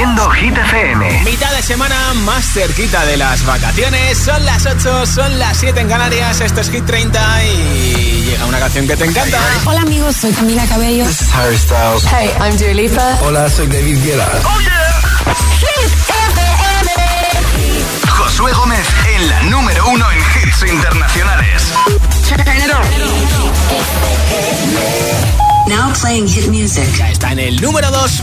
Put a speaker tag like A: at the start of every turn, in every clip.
A: Haciendo Hit FM.
B: Mitad de semana más cerquita de las vacaciones. Son las 8, son las 7 en Canarias. Esto es Hit 30 y llega una canción que te encanta.
C: Hola amigos, soy Camila Cabello.
D: This is Harry Styles.
E: Hey, I'm Dua Lipa.
D: Hola, soy David Guetta.
A: Oh yeah. Hit FM. Josué Gómez en la número uno en hits internacionales.
F: Now playing hit music.
B: Ya está en el número 2.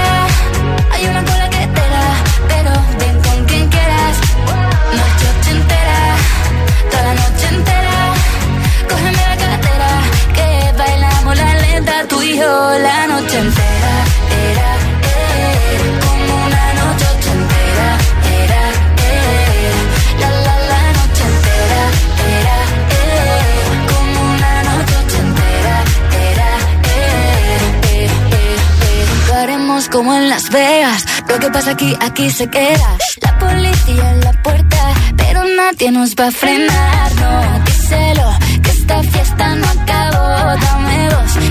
G: La noche entera. Era, eh, como una noche ochentera. Era, eh, la la la noche entera. Era, eh, como una noche ochentera. Era, eh, eh. Lo haremos como en Las Vegas. Lo que pasa aquí, aquí se queda. La policía en la puerta, pero nadie nos va a frenar. No, díselo, que esta fiesta no acabó. Dame dos,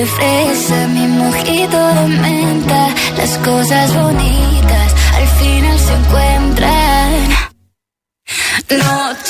G: De fresa, mi mojito de menta. Las cosas bonitas al final se encuentran. Noche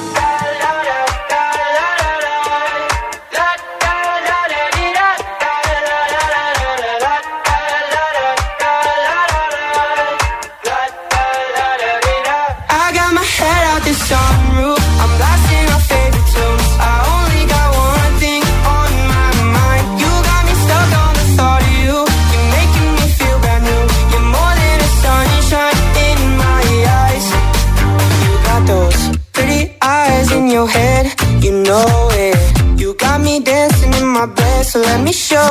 H: Show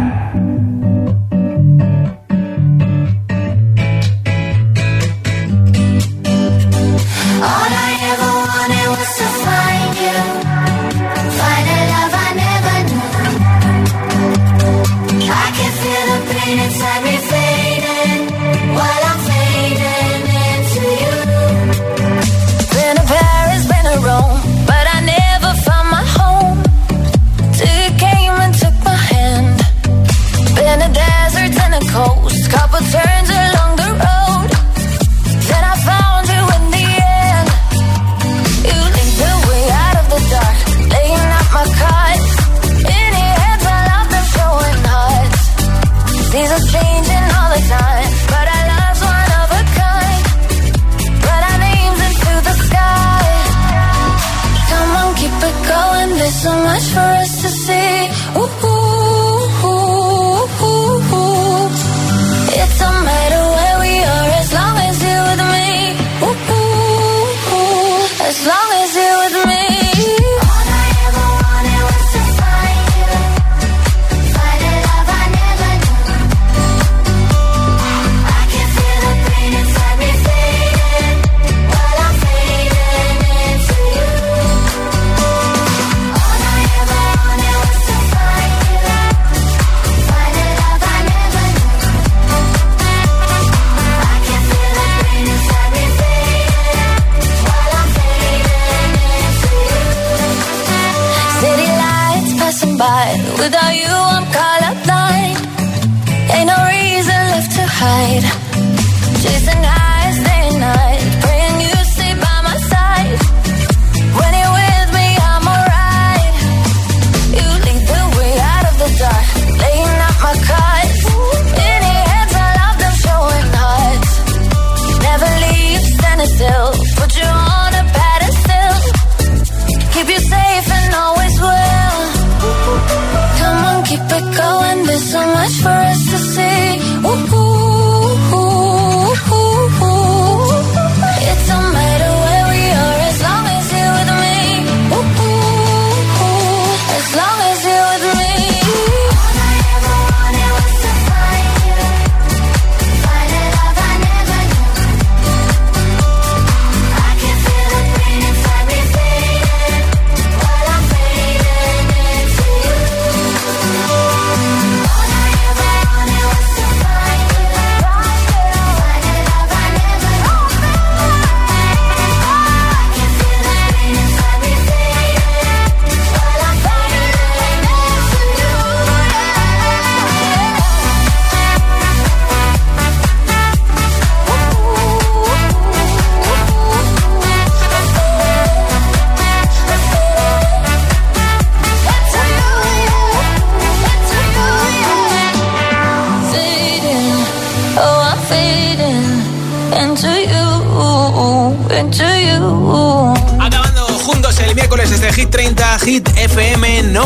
B: FM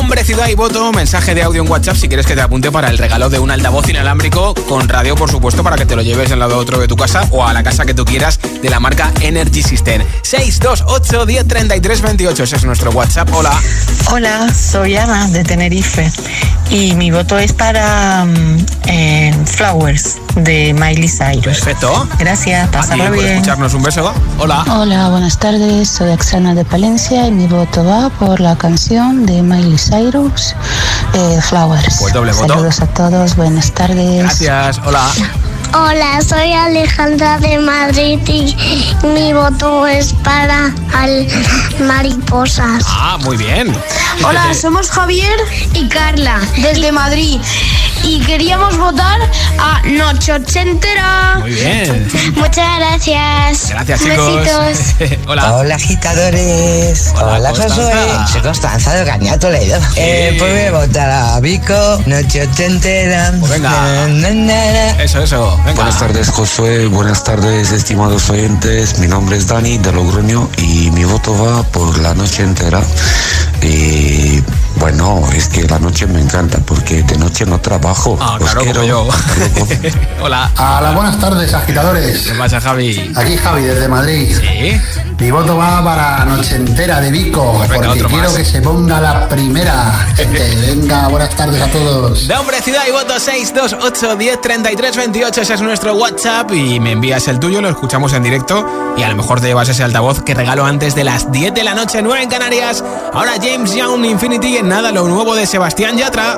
B: Nombre, ciudad y voto. Mensaje de audio en WhatsApp si quieres que te apunte para el regalo de un altavoz inalámbrico con radio, por supuesto, para que te lo lleves al lado otro de tu casa o a la casa que tú quieras de la marca Energy System. 628 10 33 28. Ese es nuestro WhatsApp. Hola.
I: Hola, soy Ana de Tenerife y mi voto es para mm, Flowers de Miley Cyrus.
B: Perfecto.
I: Gracias, pasarlo
B: pues
I: bien.
B: escucharnos. Un beso. Hola.
J: Hola, buenas tardes. Soy Axana de Palencia y mi voto va por la canción de Miley Cyrus eh, Flowers.
B: Pues doble voto.
J: Saludos a todos, buenas tardes.
B: Gracias, hola.
K: Hola, soy Alejandra de Madrid y mi voto es para al mariposas.
B: Ah, muy bien.
L: Hola, somos Javier y Carla desde Madrid y queríamos votar a Noche Ochentera.
B: Muy bien.
K: Muchas gracias.
B: Gracias, chicos.
K: Besitos.
B: hola.
M: Hola agitadores.
B: Hola.
M: Josué. Soy Constanza de Caña Toledo. Eh, pues voy a votar a Vico, Noche Ochentera.
B: Pues venga.
M: Na, na, na, na.
B: Eso, eso. Venga.
N: Buenas tardes, Josué. Buenas tardes, estimados oyentes. Mi nombre es Dani de Logroño y mi voto va por la noche entera. Y bueno, es que la noche me encanta porque de noche no trabajo.
B: Ah,
N: Os
B: claro,
N: quiero.
B: como yo. Hola.
O: Hola, buenas tardes, agitadores.
B: ¿Qué pasa, Javi?
O: Aquí Javi desde Madrid.
B: Sí.
O: Mi voto va para Noche Entera de Vico, porque quiero
B: más.
O: que se ponga la primera. Gente, venga, buenas tardes a todos.
B: Nombre, ciudad y voto 628 10 33 28. Ese es nuestro WhatsApp y me envías el tuyo, lo escuchamos en directo y a lo mejor te llevas ese altavoz que regalo antes de las 10 de la noche, 9 en Canarias. Ahora James Young Infinity en nada, lo nuevo de Sebastián Yatra.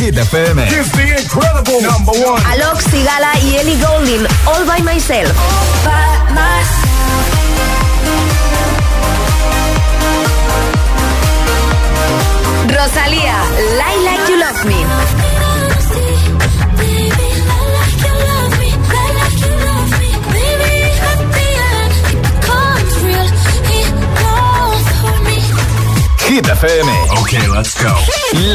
P: Hit FM.
Q: Alok Sigala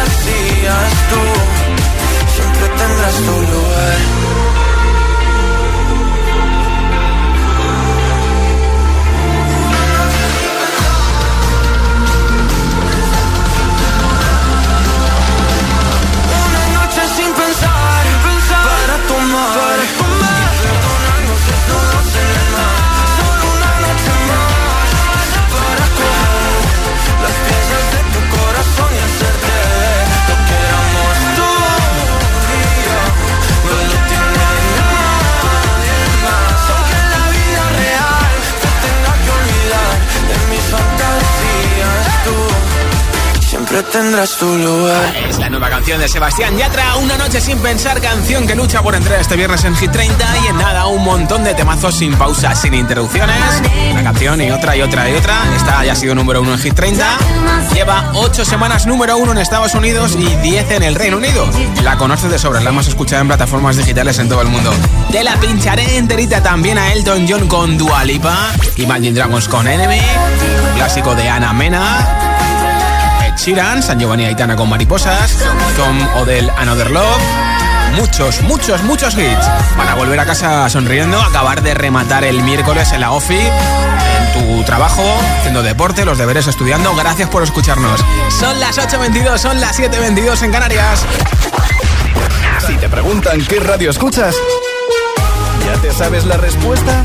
R: Fantasías tú siempre tendrás tu lugar. Tendrás tu lugar.
B: Es la nueva canción de Sebastián Yatra, Una noche sin pensar, canción que lucha por entrar este viernes en Hit 30 y en nada un montón de temazos sin pausas, sin interrupciones. Una canción y otra y otra y otra. Esta ya ha sido número uno en Hit 30. Lleva 8 semanas número uno en Estados Unidos y 10 en el Reino Unido. La conoces de sobra, la hemos escuchado en plataformas digitales en todo el mundo. Te la pincharé enterita también a Elton John con Dua Lipa, Imagine Dragons con Enemy, clásico de Ana Mena. Sheeran, San Giovanni Aitana con Mariposas, Tom Odell Another Love. Muchos, muchos, muchos hits. Para volver a casa sonriendo, acabar de rematar el miércoles en la OFI, en tu trabajo, haciendo deporte, los deberes, estudiando. Gracias por escucharnos. Son las 8.22, son las 7.22 en Canarias.
P: Si te preguntan qué radio escuchas, ¿ya te sabes la respuesta?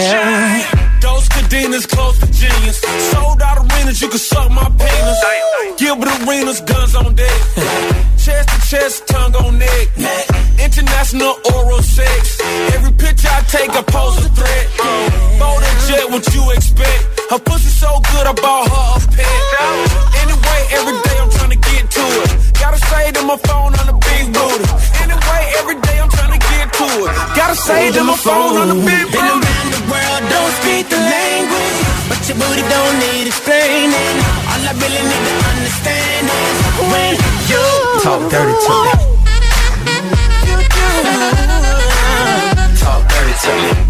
S: Yeah.
D: Those cadenas close to genius. Sold out arenas, you can suck my penis. Gilbert Arenas, guns on deck. chest to chest, tongue on neck. International oral sex. Every picture I take, I pose a threat. Bold and jet, what you expect? Her pussy so good, I bought her a pet. Anyway, every day I'm trying to get to it. Gotta say to my phone on the big booty. Anyway, every day I'm trying to get to it. Gotta say to my phone on the big booty.
S: Speak the language. But your booty don't need explaining. All I really need to understand is when you talk dirty to me. Talk dirty to me.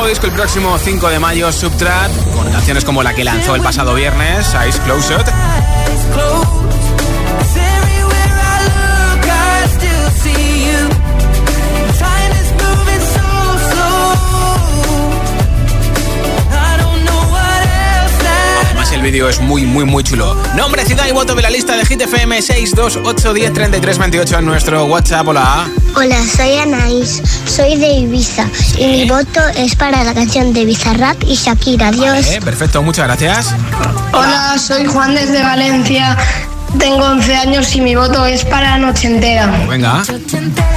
B: nuevo disco el próximo 5 de mayo, Subtrat, con canciones como la que lanzó el pasado viernes, Ice Closet. el vídeo es muy, muy, muy chulo. Nombre, ciudad y voto de la lista de Hit FM 628103328 en nuestro WhatsApp. Hola.
K: Hola, soy Anaís, soy de Ibiza y mi voto es para la canción de Bizarrap y Shakira. Adiós.
B: Perfecto, muchas gracias.
L: Hola, soy Juan desde Valencia. Tengo 11 años y mi voto es para Noche Entera.
B: Venga.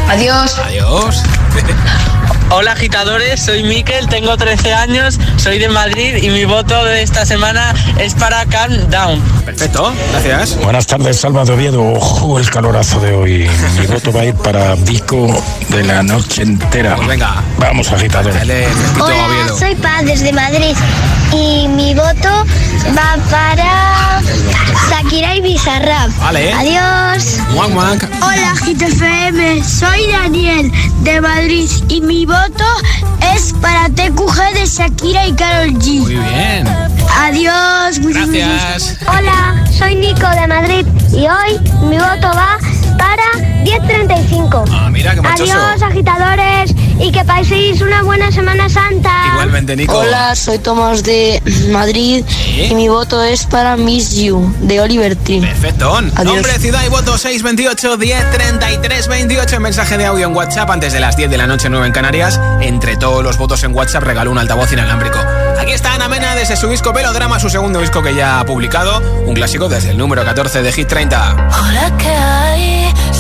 L: Adiós.
B: Adiós.
T: Hola agitadores, soy Miquel, tengo 13 años, soy de Madrid y mi voto de esta semana es para Calm Down.
B: Perfecto, gracias.
U: Buenas tardes, Salva de Oviedo. Ojo el calorazo de hoy. Mi voto va a ir para Vico de la noche entera.
B: Pues venga.
U: Vamos, agitadores.
K: Hola, soy Paz desde Madrid y mi voto va para Shakira y Bizarrap.
B: Vale.
K: Adiós.
B: Muac, muac.
L: Hola GTFM, soy Daniel de Madrid y mi voto es para TQG de Shakira y Carol G.
B: Muy bien.
L: Adiós.
B: Gracias.
K: Hola, soy Nico de Madrid y hoy mi voto va para 1035.
B: Ah, mira qué machoso.
K: Adiós, agitadores, y que paséis una buena Semana Santa.
B: Igualmente, Nico.
V: Hola, soy Tomás de Madrid y mi voto es para Miss You de Oliver Tree.
B: Perfecto.
V: Adiós.
B: Nombre, ciudad y voto 628 10 33 28. Mensaje de audio en WhatsApp antes de las 10 de la noche, 9 en Canarias. Entre todos los votos en WhatsApp regaló un altavoz inalámbrico. Aquí está Ana Mena desde su disco Velodrama, su segundo disco que ya ha publicado. Un clásico desde el número 14 de Hit 30.
W: Hola, ¿qué hay?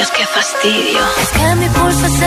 W: Dios, qué fastidio. Es que mi pulso es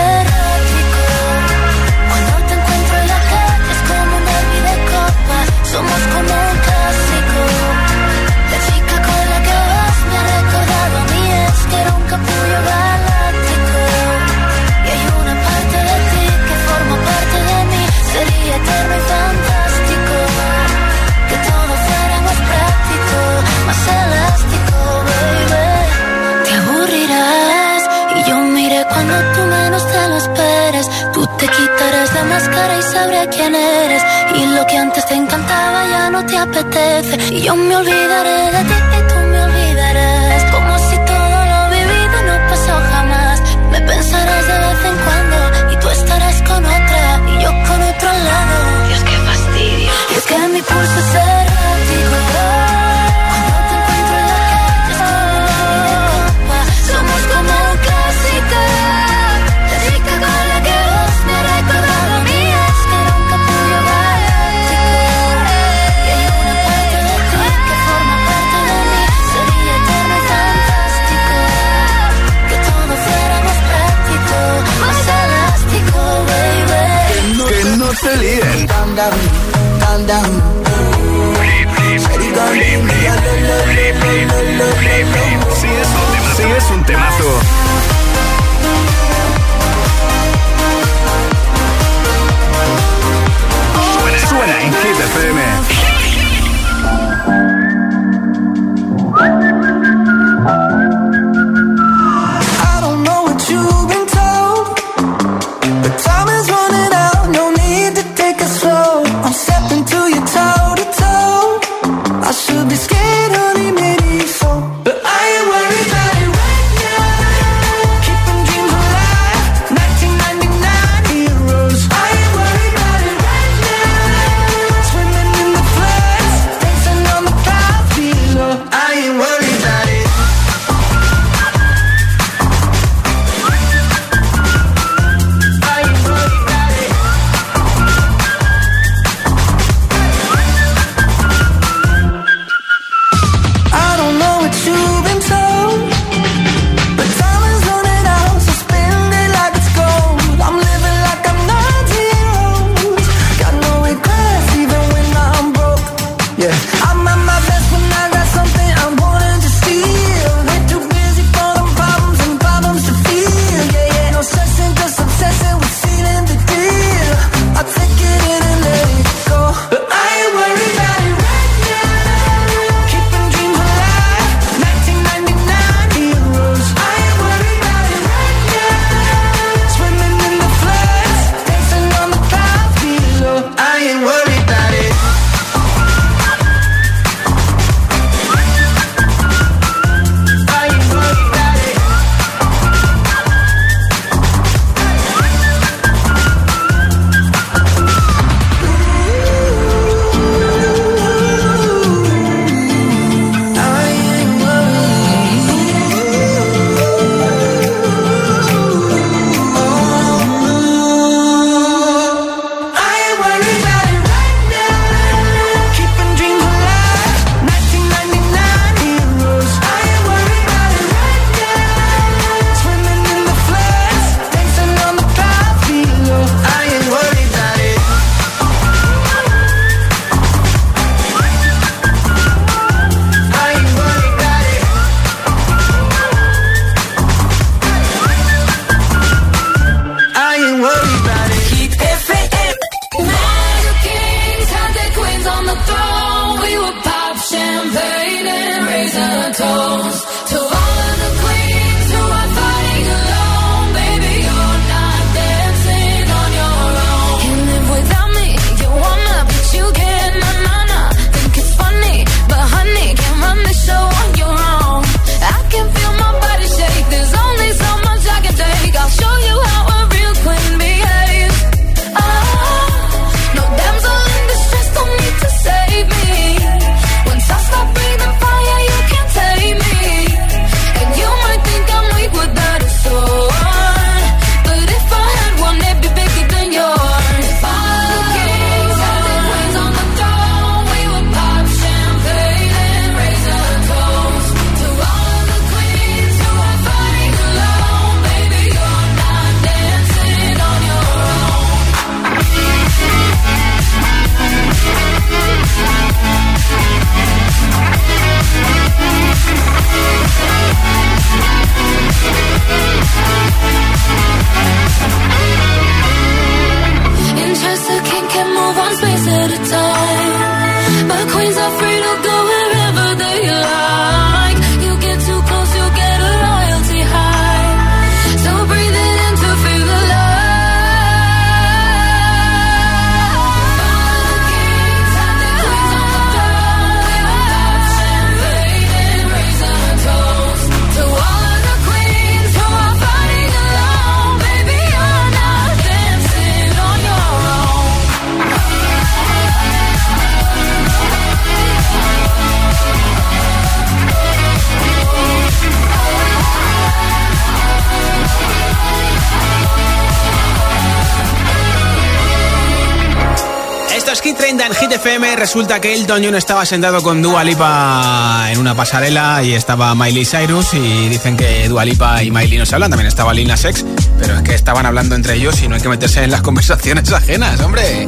W: en
P: Hit FM.
R: Resulta que Elton John estaba sentado con Dua Lipa en una pasarela y estaba Miley Cyrus. Y dicen que Dua Lipa y Miley no se hablan. También estaba Lina Sex. Pero es que estaban hablando entre ellos y no hay que meterse en las conversaciones ajenas, hombre.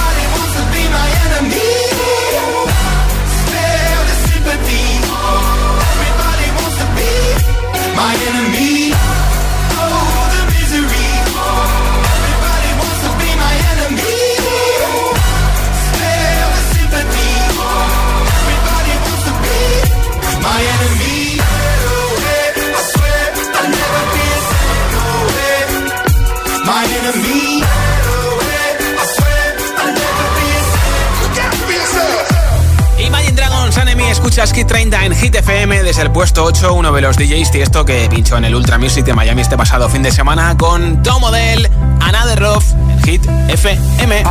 B: Escuchas Hit 30 en Hit FM desde el puesto 8, uno de los DJs y esto que pinchó en el Ultra Music de Miami este pasado fin de semana con Tom Model, Another Rough en Hit FM.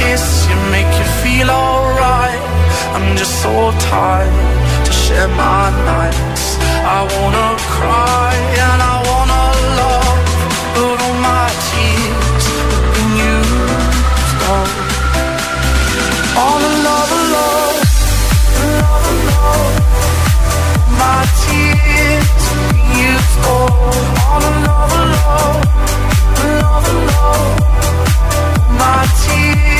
X: Kiss you, make you feel alright. I'm just so tired to share my nights. I wanna cry and I wanna love, but all my tears have been used up. On another love, another love. My tears used up. On another love, another love. My tears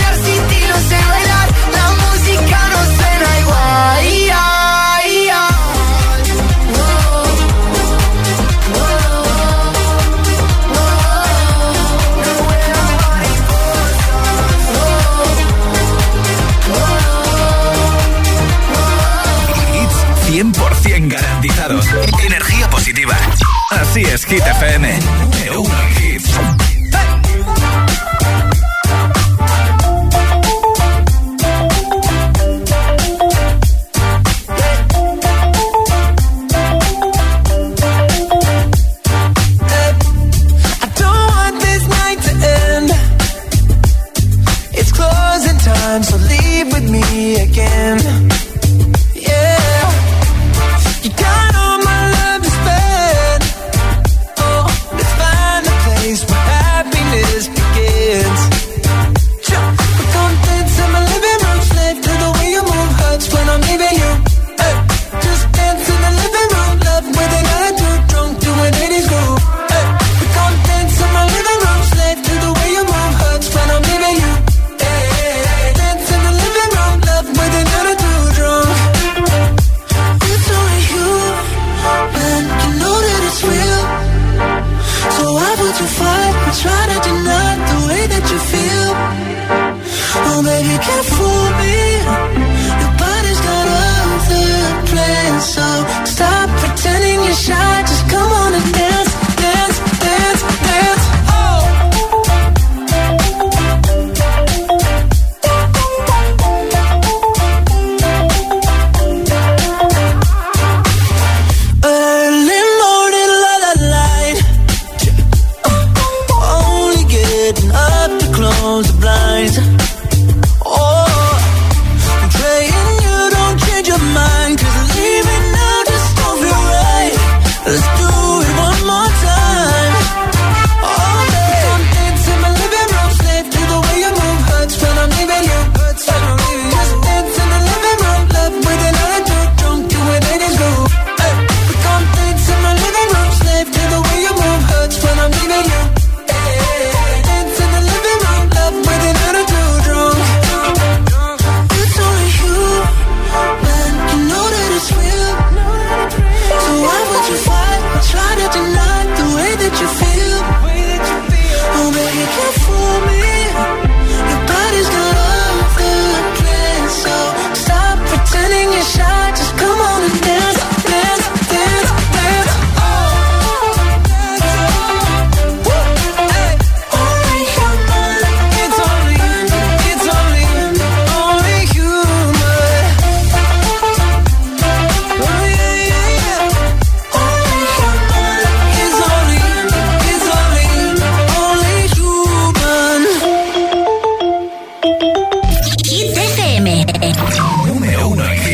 A: Hit FM.
R: try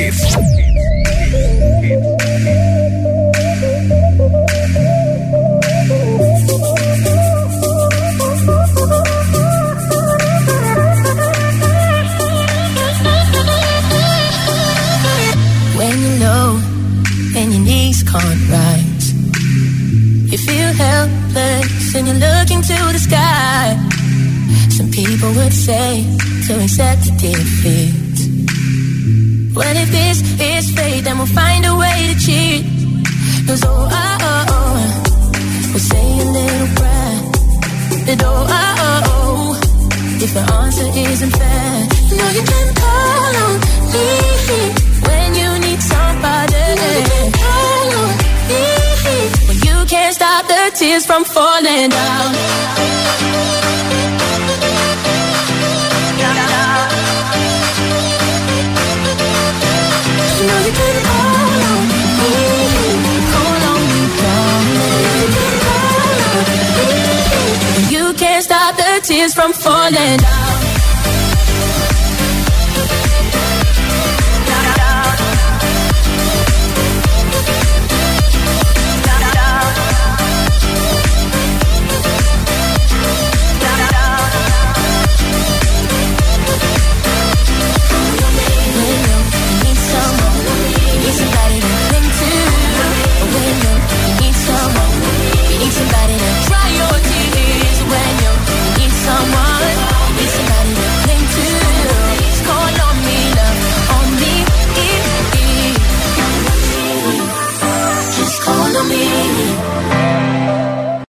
R: Live.